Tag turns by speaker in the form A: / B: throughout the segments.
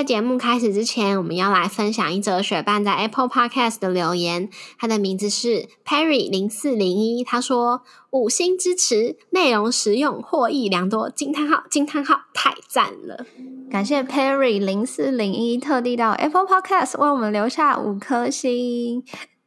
A: 在节目开始之前，我们要来分享一则雪伴在 Apple Podcast 的留言。他的名字是 Perry 零四零一，他说五星支持，内容实用，获益良多，惊叹号惊叹号，太赞了！
B: 感谢 Perry 零四零一特地到 Apple Podcast 为我们留下五颗星。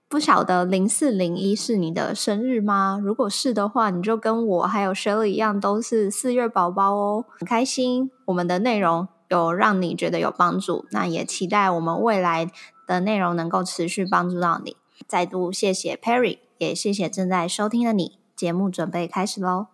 B: 不晓得零四零一是你的生日吗？如果是的话，你就跟我还有 Shirley 一样，都是四月宝宝哦，很开心。我们的内容。有让你觉得有帮助，那也期待我们未来的内容能够持续帮助到你。再度谢谢 Perry，也谢谢正在收听的你。节目准备开始喽。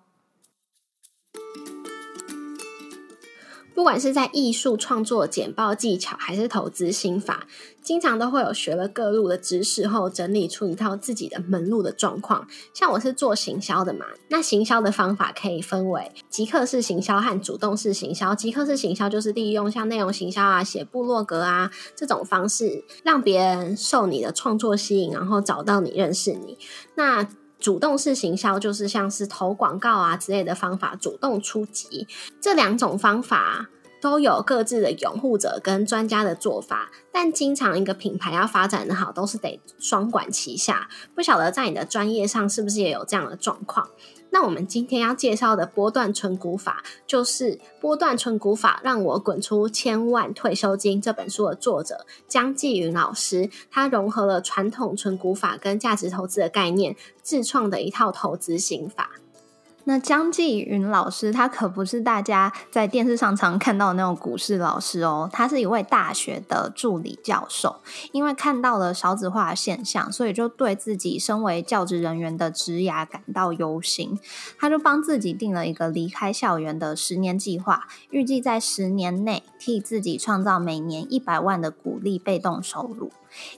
A: 不管是在艺术创作、简报技巧，还是投资心法，经常都会有学了各路的知识后，整理出一套自己的门路的状况。像我是做行销的嘛，那行销的方法可以分为即刻式行销和主动式行销。即刻式行销就是利用像内容行销啊、写部落格啊这种方式，让别人受你的创作吸引，然后找到你、认识你。那主动式行销就是像是投广告啊之类的方法，主动出击。这两种方法都有各自的拥护者跟专家的做法，但经常一个品牌要发展的好，都是得双管齐下。不晓得在你的专业上是不是也有这样的状况？那我们今天要介绍的波段存股法，就是波段存股法让我滚出千万退休金这本书的作者江继云老师，他融合了传统存股法跟价值投资的概念，自创的一套投资刑法。
B: 那江继云老师，他可不是大家在电视上常看到的那种股市老师哦，他是一位大学的助理教授。因为看到了少子化现象，所以就对自己身为教职人员的职涯感到忧心。他就帮自己定了一个离开校园的十年计划，预计在十年内替自己创造每年一百万的股利被动收入。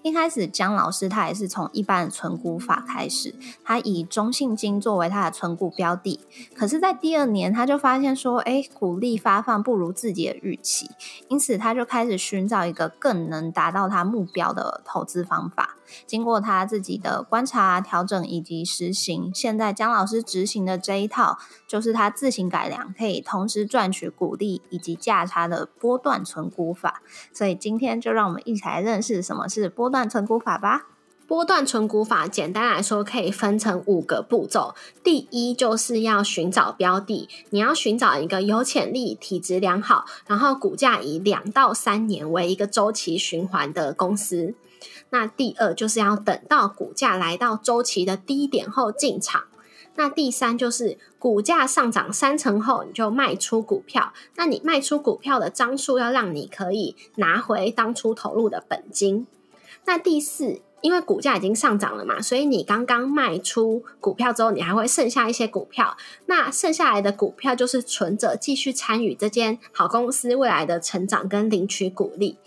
B: 一开始，姜老师他也是从一般的存股法开始，他以中信金作为他的存股标的。可是，在第二年，他就发现说，哎，股利发放不如自己的预期，因此他就开始寻找一个更能达到他目标的投资方法。经过他自己的观察、调整以及实行，现在姜老师执行的这一套，就是他自行改良，可以同时赚取股利以及价差的波段存股法。所以今天就让我们一起来认识什么是波段存股法吧。
A: 波段存股法简单来说可以分成五个步骤。第一就是要寻找标的，你要寻找一个有潜力、体质良好，然后股价以两到三年为一个周期循环的公司。那第二就是要等到股价来到周期的低点后进场。那第三就是股价上涨三成后你就卖出股票。那你卖出股票的张数要让你可以拿回当初投入的本金。那第四，因为股价已经上涨了嘛，所以你刚刚卖出股票之后，你还会剩下一些股票。那剩下来的股票就是存着继续参与这间好公司未来的成长跟领取股利。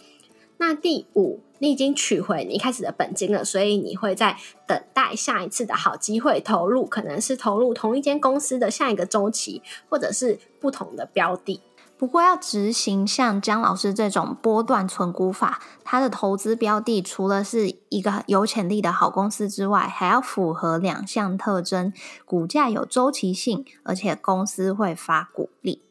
A: 那第五。你已经取回你一开始的本金了，所以你会在等待下一次的好机会投入，可能是投入同一间公司的下一个周期，或者是不同的标的。
B: 不过，要执行像姜老师这种波段存股法，他的投资标的除了是一个有潜力的好公司之外，还要符合两项特征：股价有周期性，而且公司会发股利。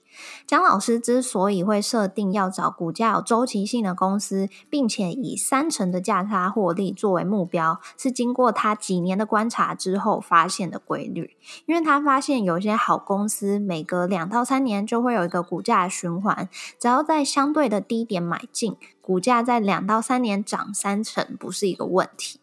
B: 姜老师之所以会设定要找股价有周期性的公司，并且以三成的价差获利作为目标，是经过他几年的观察之后发现的规律。因为他发现有些好公司每隔两到三年就会有一个股价循环，只要在相对的低点买进，股价在两到三年涨三成不是一个问题。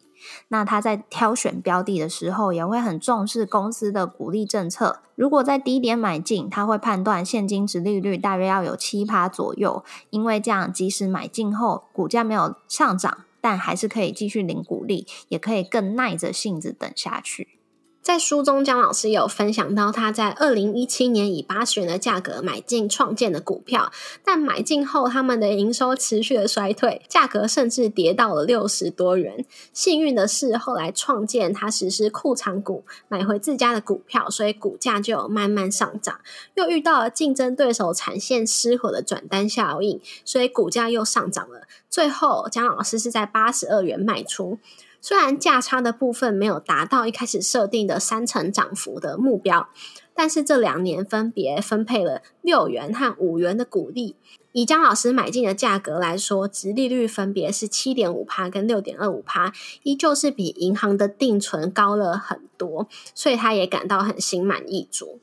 B: 那他在挑选标的的时候，也会很重视公司的鼓励政策。如果在低点买进，他会判断现金值利率大约要有七趴左右，因为这样即使买进后股价没有上涨，但还是可以继续领鼓励，也可以更耐着性子等下去。
A: 在书中，姜老师有分享到，他在二零一七年以八十元的价格买进创建的股票，但买进后他们的营收持续的衰退，价格甚至跌到了六十多元。幸运的是，后来创建他实施库藏股，买回自家的股票，所以股价就有慢慢上涨。又遇到了竞争对手产线失火的转单效应，所以股价又上涨了。最后，姜老师是在八十二元卖出。虽然价差的部分没有达到一开始设定的三成涨幅的目标，但是这两年分别分配了六元和五元的股利。以姜老师买进的价格来说，值利率分别是七点五趴跟六点二五趴，依旧是比银行的定存高了很多，所以他也感到很心满意足。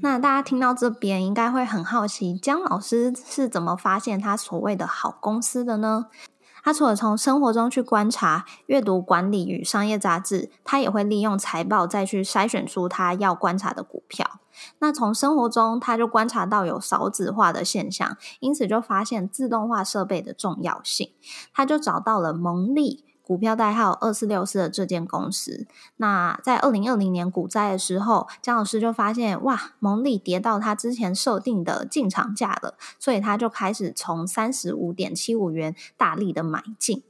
B: 那大家听到这边，应该会很好奇，姜老师是怎么发现他所谓的好公司的呢？他除了从生活中去观察、阅读管理与商业杂志，他也会利用财报再去筛选出他要观察的股票。那从生活中，他就观察到有少子化的现象，因此就发现自动化设备的重要性。他就找到了蒙利。股票代号二四六四的这间公司，那在二零二零年股灾的时候，江老师就发现哇，蒙利跌到他之前设定的进场价了，所以他就开始从三十五点七五元大力的买进。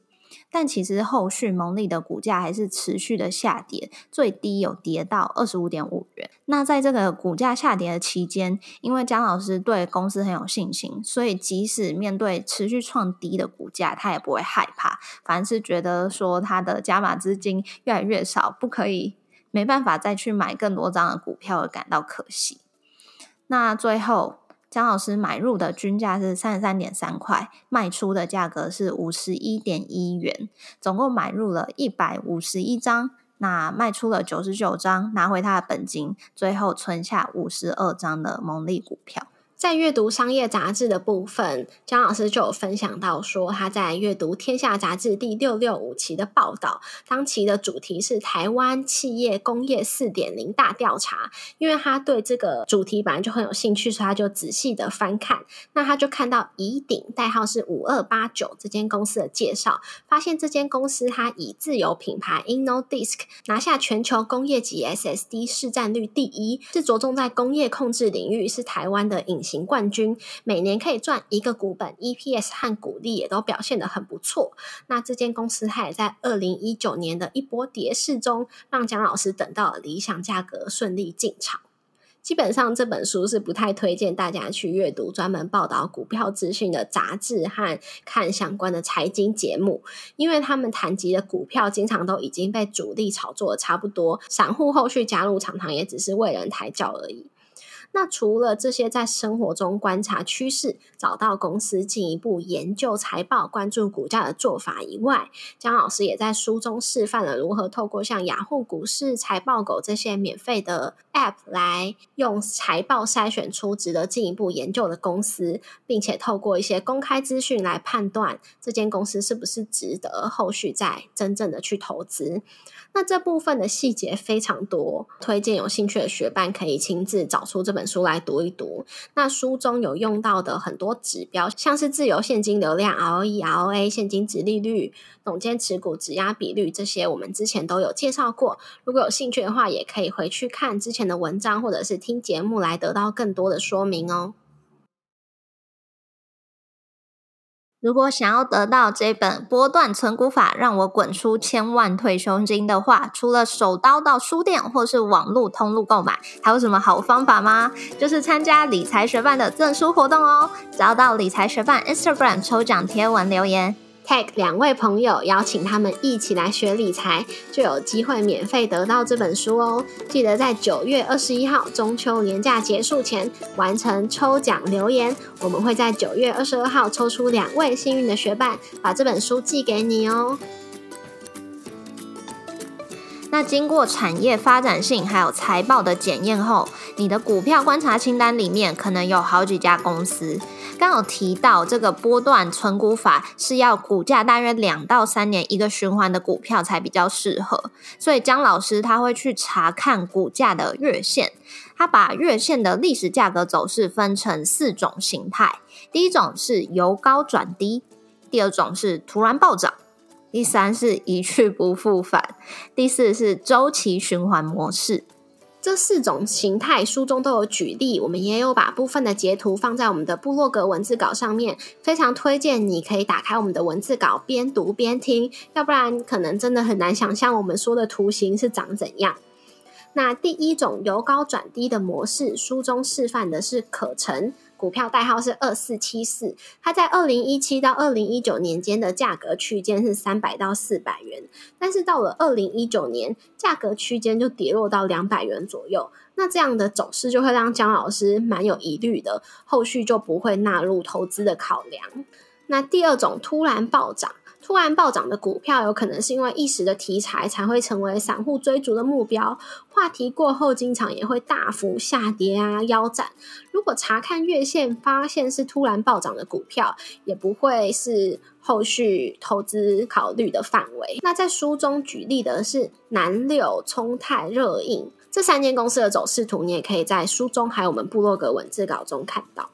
B: 但其实后续蒙利的股价还是持续的下跌，最低有跌到二十五点五元。那在这个股价下跌的期间，因为姜老师对公司很有信心，所以即使面对持续创低的股价，他也不会害怕，反而是觉得说他的加码资金越来越少，不可以没办法再去买更多张的股票而感到可惜。那最后。姜老师买入的均价是三十三点三块，卖出的价格是五十一点一元，总共买入了一百五十一张，那卖出了九十九张，拿回他的本金，最后存下五十二张的蒙利股票。
A: 在阅读商业杂志的部分，江老师就有分享到说，他在阅读《天下》杂志第六六五期的报道，当期的主题是台湾企业工业四点零大调查。因为他对这个主题本来就很有兴趣，所以他就仔细的翻看。那他就看到乙鼎代号是五二八九这间公司的介绍，发现这间公司它以自有品牌 InnoDisk 拿下全球工业级 SSD 市占率第一，是着重在工业控制领域，是台湾的隐。型冠军每年可以赚一个股本，EPS 和股利也都表现得很不错。那这间公司它也在二零一九年的一波跌势中，让蒋老师等到理想价格，顺利进场。基本上这本书是不太推荐大家去阅读专门报道股票资讯的杂志和看相关的财经节目，因为他们谈及的股票经常都已经被主力炒作的差不多，散户后续加入常常也只是为人抬轿而已。那除了这些在生活中观察趋势、找到公司进一步研究财报、关注股价的做法以外，江老师也在书中示范了如何透过像雅虎股市、财报狗这些免费的 App 来用财报筛选出值得进一步研究的公司，并且透过一些公开资讯来判断这间公司是不是值得后续再真正的去投资。那这部分的细节非常多，推荐有兴趣的学伴可以亲自找出这本本书来读一读。那书中有用到的很多指标，像是自由现金流量 （ROE、ROA）、现金值利率、总监持股质押比率，这些我们之前都有介绍过。如果有兴趣的话，也可以回去看之前的文章，或者是听节目来得到更多的说明哦。
B: 如果想要得到这本波段存股法，让我滚出千万退休金的话，除了手刀到书店或是网络通路购买，还有什么好方法吗？就是参加理财学办的赠书活动哦！只要到理财学办 Instagram 抽奖贴文留言。
A: Tag 两位朋友，邀请他们一起来学理财，就有机会免费得到这本书哦。记得在九月二十一号中秋年假结束前完成抽奖留言，我们会在九月二十二号抽出两位幸运的学伴，把这本书寄给你哦。
B: 那经过产业发展性还有财报的检验后，你的股票观察清单里面可能有好几家公司。刚有提到这个波段存股法是要股价大约两到三年一个循环的股票才比较适合，所以姜老师他会去查看股价的月线，他把月线的历史价格走势分成四种形态，第一种是由高转低，第二种是突然暴涨，第三是一去不复返，第四是周期循环模式。
A: 这四种形态书中都有举例，我们也有把部分的截图放在我们的部落格文字稿上面，非常推荐你可以打开我们的文字稿边读边听，要不然可能真的很难想象我们说的图形是长怎样。那第一种由高转低的模式，书中示范的是可乘。股票代号是二四七四，它在二零一七到二零一九年间的价格区间是三百到四百元，但是到了二零一九年，价格区间就跌落到两百元左右。那这样的走势就会让姜老师蛮有疑虑的，后续就不会纳入投资的考量。那第二种突然暴涨。突然暴涨的股票，有可能是因为一时的题材才会成为散户追逐的目标。话题过后，经常也会大幅下跌啊，腰斩。如果查看月线发现是突然暴涨的股票，也不会是后续投资考虑的范围。那在书中举例的是南柳、冲泰、热映这三间公司的走势图，你也可以在书中还有我们部落格文字稿中看到。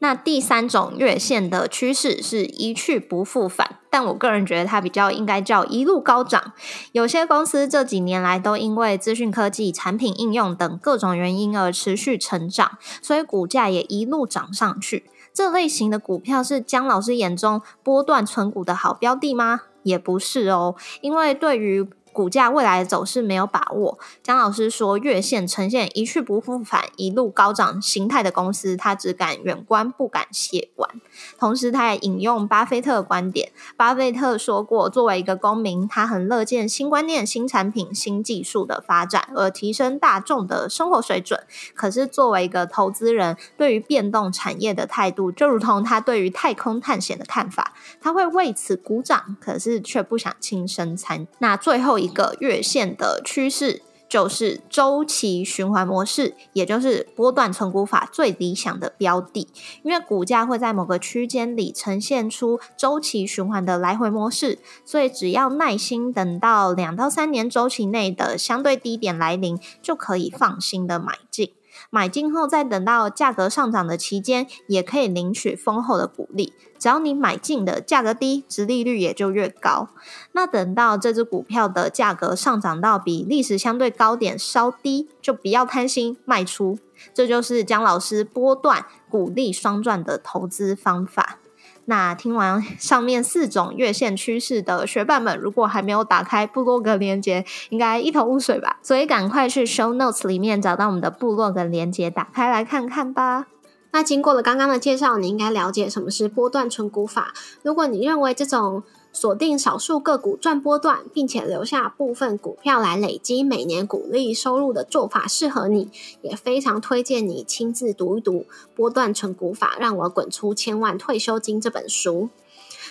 B: 那第三种月线的趋势是一去不复返，但我个人觉得它比较应该叫一路高涨。有些公司这几年来都因为资讯科技、产品应用等各种原因而持续成长，所以股价也一路涨上去。这类型的股票是姜老师眼中波段存股的好标的吗？也不是哦，因为对于股价未来走势没有把握。姜老师说，月线呈现一去不复返、一路高涨形态的公司，他只敢远观，不敢亵玩。同时，他也引用巴菲特的观点。巴菲特说过，作为一个公民，他很乐见新观念、新产品、新技术的发展，而提升大众的生活水准。可是，作为一个投资人，对于变动产业的态度，就如同他对于太空探险的看法，他会为此鼓掌，可是却不想亲身参。那最后。一个月线的趋势就是周期循环模式，也就是波段存股法最理想的标的，因为股价会在某个区间里呈现出周期循环的来回模式，所以只要耐心等到两到三年周期内的相对低点来临，就可以放心的买进。买进后，再等到价格上涨的期间，也可以领取丰厚的股利。只要你买进的价格低，值利率也就越高。那等到这只股票的价格上涨到比历史相对高点稍低，就不要贪心卖出。这就是姜老师波段股利双赚的投资方法。那听完上面四种月线趋势的学伴们，如果还没有打开部落格连接，应该一头雾水吧？所以赶快去 Show Notes 里面找到我们的部落格连接，打开来看看吧。
A: 那经过了刚刚的介绍，你应该了解什么是波段存股法。如果你认为这种锁定少数个股赚波段，并且留下部分股票来累积每年股利收入的做法适合你，也非常推荐你亲自读一读《波段存股法》，让我滚出千万退休金这本书。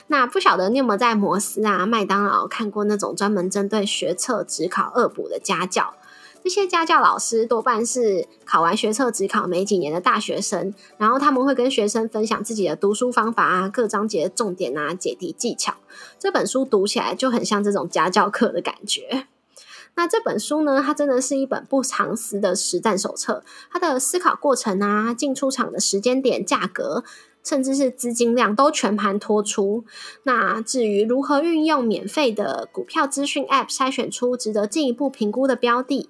A: 那不晓得你有没有在摩斯啊、麦当劳看过那种专门针对学测只考二补的家教？这些家教老师多半是考完学测、只考没几年的大学生，然后他们会跟学生分享自己的读书方法啊、各章节的重点啊、解题技巧。这本书读起来就很像这种家教课的感觉。那这本书呢，它真的是一本不藏私的实战手册，它的思考过程啊、进出场的时间点、价格。甚至是资金量都全盘托出。那至于如何运用免费的股票资讯 App 筛选出值得进一步评估的标的，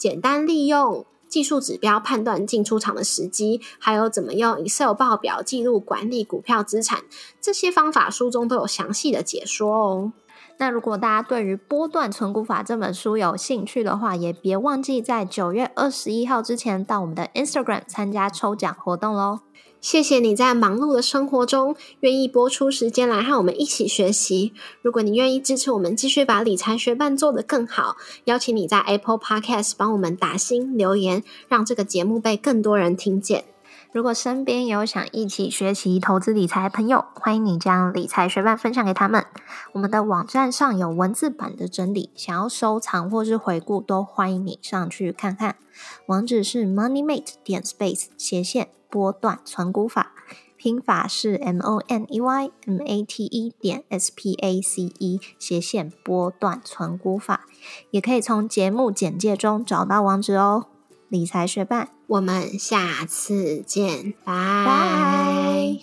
A: 简单利用技术指标判断进出场的时机，还有怎么用 Excel 报表记录管理股票资产，这些方法书中都有详细的解说哦。
B: 那如果大家对于《波段存股法》这本书有兴趣的话，也别忘记在九月二十一号之前到我们的 Instagram 参加抽奖活动喽。
A: 谢谢你在忙碌的生活中愿意播出时间来和我们一起学习。如果你愿意支持我们继续把理财学伴做得更好，邀请你在 Apple Podcast 帮我们打新留言，让这个节目被更多人听见。
B: 如果身边有想一起学习投资理财的朋友，欢迎你将理财学伴分享给他们。我们的网站上有文字版的整理，想要收藏或是回顾，都欢迎你上去看看。网址是 moneymate 点 space 斜线。波段存股法拼法是 M O N E Y M A T E 点 S P A C E 斜线波段存股法，也可以从节目简介中找到网址哦。理财学伴，
A: 我们下次见，拜拜。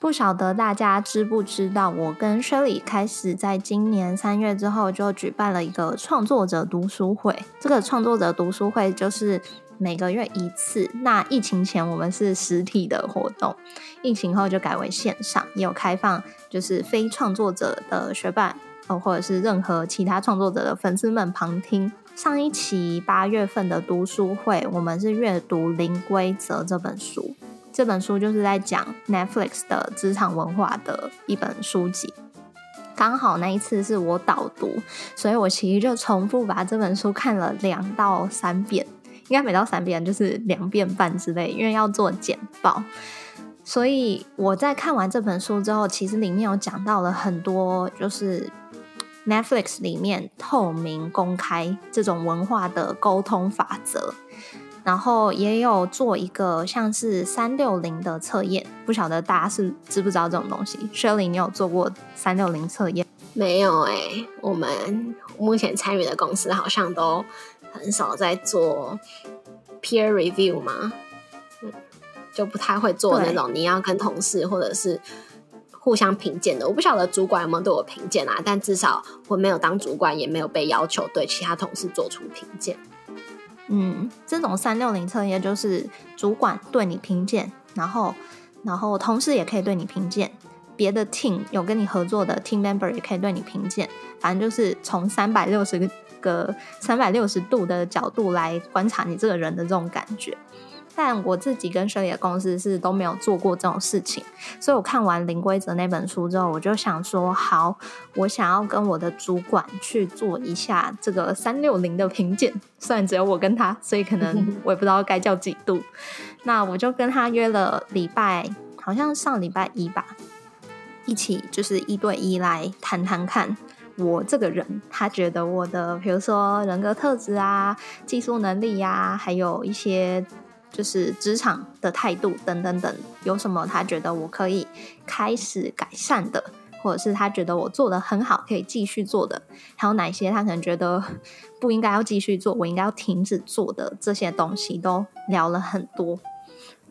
B: 不晓得大家知不知道，我跟 Shelly 开始在今年三月之后就举办了一个创作者读书会。这个创作者读书会就是每个月一次。那疫情前我们是实体的活动，疫情后就改为线上，也有开放就是非创作者的学伴哦，或者是任何其他创作者的粉丝们旁听。上一期八月份的读书会，我们是阅读《零规则》这本书。这本书就是在讲 Netflix 的职场文化的一本书籍。刚好那一次是我导读，所以我其实就重复把这本书看了两到三遍，应该每到三遍就是两遍半之类，因为要做简报。所以我在看完这本书之后，其实里面有讲到了很多，就是 Netflix 里面透明公开这种文化的沟通法则。然后也有做一个像是三六零的测验，不晓得大家是知不知道这种东西？Shirley，你有做过三六零测验？
A: 没有哎，我们目前参与的公司好像都很少在做 peer review 嘛，嗯，就不太会做那种你要跟同事或者是互相评鉴的。我不晓得主管有没有对我评鉴啊，但至少我没有当主管，也没有被要求对其他同事做出评鉴。
B: 嗯，这种三六零测验就是主管对你评鉴，然后，然后同事也可以对你评鉴，别的 team 有跟你合作的 team member 也可以对你评鉴，反正就是从三百六十个三百六十度的角度来观察你这个人的这种感觉。但我自己跟 Shelly 的公司是都没有做过这种事情，所以我看完《零规则》那本书之后，我就想说，好，我想要跟我的主管去做一下这个三六零的评鉴。虽然只有我跟他，所以可能 我也不知道该叫几度。那我就跟他约了礼拜，好像上礼拜一吧，一起就是一对一来谈谈看，我这个人他觉得我的，比如说人格特质啊、技术能力呀，还有一些。就是职场的态度等等等，有什么他觉得我可以开始改善的，或者是他觉得我做的很好可以继续做的，还有哪些他可能觉得不应该要继续做，我应该要停止做的这些东西都聊了很多。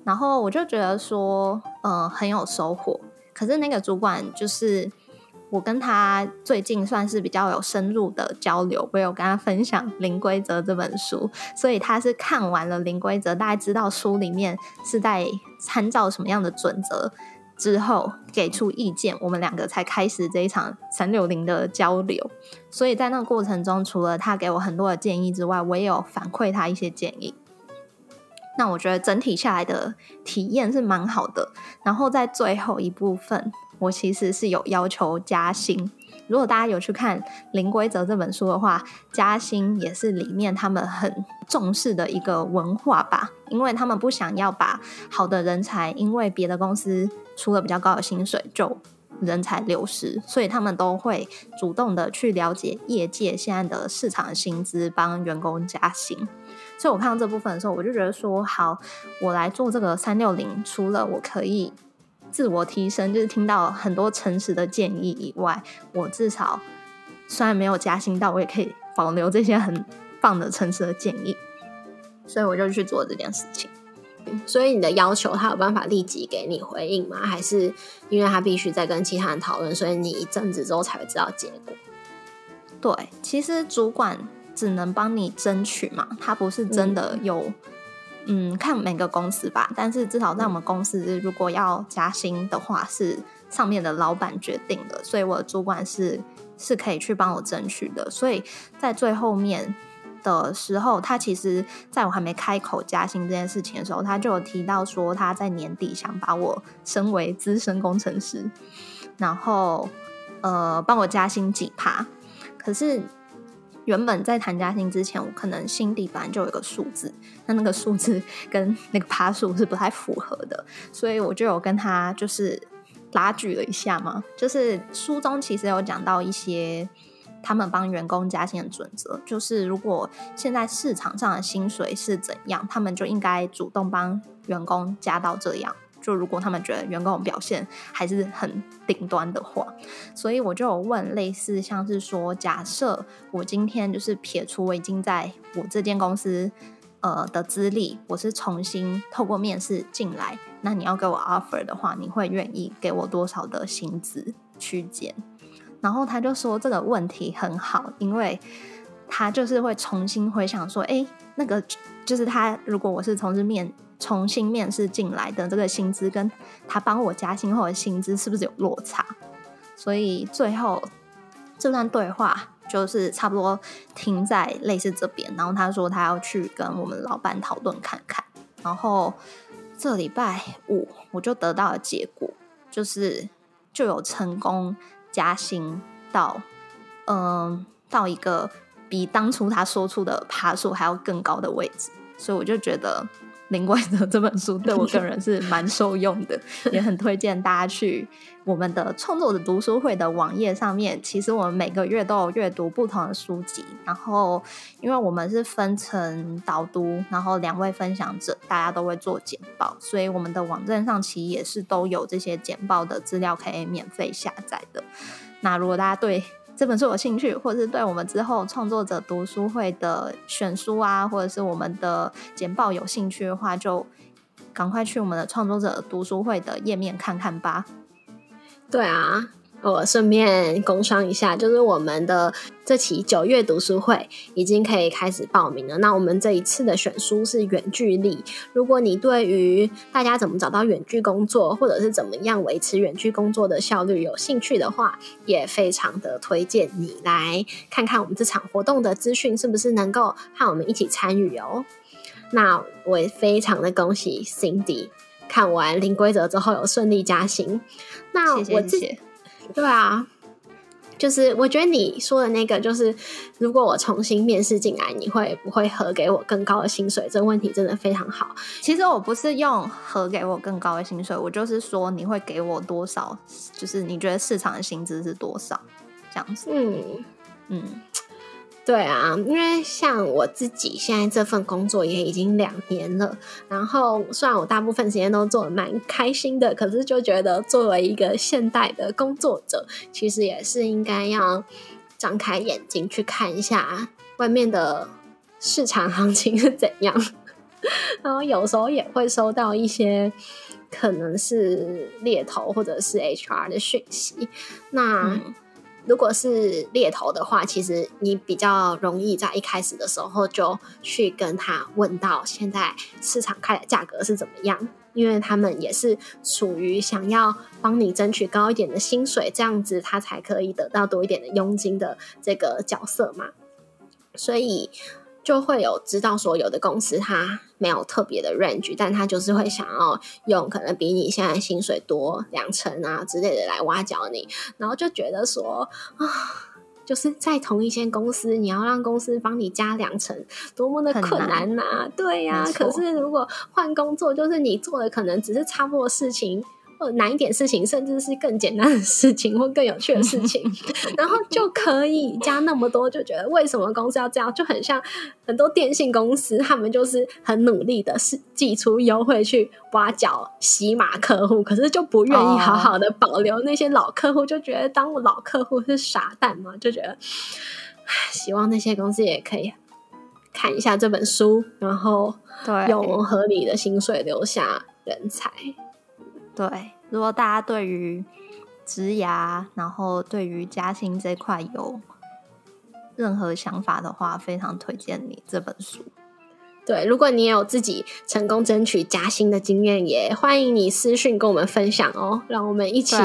B: 然后我就觉得说，嗯，很有收获。可是那个主管就是。我跟他最近算是比较有深入的交流，我有跟他分享《零规则》这本书，所以他是看完了《零规则》，大概知道书里面是在参照什么样的准则之后给出意见，我们两个才开始这一场三六零的交流。所以在那个过程中，除了他给我很多的建议之外，我也有反馈他一些建议。那我觉得整体下来的体验是蛮好的。然后在最后一部分。我其实是有要求加薪。如果大家有去看《零规则》这本书的话，加薪也是里面他们很重视的一个文化吧，因为他们不想要把好的人才因为别的公司出了比较高的薪水就人才流失，所以他们都会主动的去了解业界现在的市场薪资，帮员工加薪。所以我看到这部分的时候，我就觉得说，好，我来做这个三六零，除了我可以。自我提升，就是听到很多诚实的建议以外，我至少虽然没有加薪到，我也可以保留这些很棒的诚实的建议，所以我就去做这件事情。
A: 所以你的要求，他有办法立即给你回应吗？还是因为他必须在跟其他人讨论，所以你一阵子之后才会知道结果？
B: 对，其实主管只能帮你争取嘛，他不是真的有。嗯，嗯看每个公司吧，但是至少在我们公司，如果要加薪的话，是上面的老板决定的，所以我的主管是是可以去帮我争取的。所以在最后面的时候，他其实在我还没开口加薪这件事情的时候，他就有提到说他在年底想把我升为资深工程师，然后呃帮我加薪几趴，可是。原本在谈加薪之前，我可能心底本来就有一个数字，那那个数字 跟那个趴数是不太符合的，所以我就有跟他就是拉锯了一下嘛。就是书中其实有讲到一些他们帮员工加薪的准则，就是如果现在市场上的薪水是怎样，他们就应该主动帮员工加到这样。就如果他们觉得员工表现还是很顶端的话，所以我就有问类似像是说，假设我今天就是撇除我已经在我这间公司呃的资历，我是重新透过面试进来，那你要给我 offer 的话，你会愿意给我多少的薪资区间？然后他就说这个问题很好，因为他就是会重新回想说，哎，那个就是他如果我是从事面重新面试进来的这个薪资，跟他帮我加薪后的薪资是不是有落差？所以最后这段对话就是差不多停在类似这边。然后他说他要去跟我们老板讨论看看。然后这礼拜五我就得到了结果，就是就有成功。加薪到，嗯，到一个比当初他说出的爬数还要更高的位置，所以我就觉得《灵规则》这本书 对我个人是蛮受用的，也很推荐大家去我们的创作者读书会的网页上面。其实我们每个月都有阅读不同的书籍，然后因为我们是分成导读，然后两位分享者，大家都会做简报，所以我们的网站上其实也是都有这些简报的资料可以免费下载的。那如果大家对这本书有兴趣，或者是对我们之后创作者读书会的选书啊，或者是我们的简报有兴趣的话，就赶快去我们的创作者读书会的页面看看吧。
A: 对啊。我顺便工商一下，就是我们的这期九月读书会已经可以开始报名了。那我们这一次的选书是远距离。如果你对于大家怎么找到远距工作，或者是怎么样维持远距工作的效率有兴趣的话，也非常的推荐你来看看我们这场活动的资讯，是不是能够和我们一起参与哦？那我也非常的恭喜 Cindy 看完零规则之后有顺利加薪。那我自己。对啊，就是我觉得你说的那个，就是如果我重新面试进来，你会不会合给我更高的薪水？这个问题真的非常好。
B: 其实我不是用合给我更高的薪水，我就是说你会给我多少，就是你觉得市场的薪资是多少这样子。嗯嗯。
A: 对啊，因为像我自己现在这份工作也已经两年了，然后虽然我大部分时间都做的蛮开心的，可是就觉得作为一个现代的工作者，其实也是应该要张开眼睛去看一下外面的市场行情是怎样。然后有时候也会收到一些可能是猎头或者是 HR 的讯息，那。如果是猎头的话，其实你比较容易在一开始的时候就去跟他问到现在市场开的价格是怎么样，因为他们也是处于想要帮你争取高一点的薪水，这样子他才可以得到多一点的佣金的这个角色嘛，所以。就会有知道说，有的公司它没有特别的 range，但它就是会想要用可能比你现在薪水多两成啊之类的来挖角你，然后就觉得说啊，就是在同一间公司，你要让公司帮你加两成，多么的困难呐！对呀，可是如果换工作，就是你做的可能只是差不多事情。或难一点事情，甚至是更简单的事情，或更有趣的事情，然后就可以加那么多，就觉得为什么公司要这样？就很像很多电信公司，他们就是很努力的，是寄出优惠去挖角洗码客户，可是就不愿意好好的保留那些老客户，就觉得当老客户是傻蛋嘛？就觉得，希望那些公司也可以看一下这本书，然后用合理的薪水留下人才。
B: 对，如果大家对于职涯，然后对于加薪这块有任何想法的话，非常推荐你这本书。
A: 对，如果你也有自己成功争取加薪的经验，也欢迎你私讯跟我们分享哦，让我们一起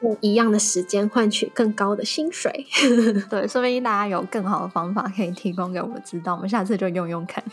A: 用一样的时间换取更高的薪水。
B: 对，说不定大家有更好的方法可以提供给我们知道，我们下次就用用看。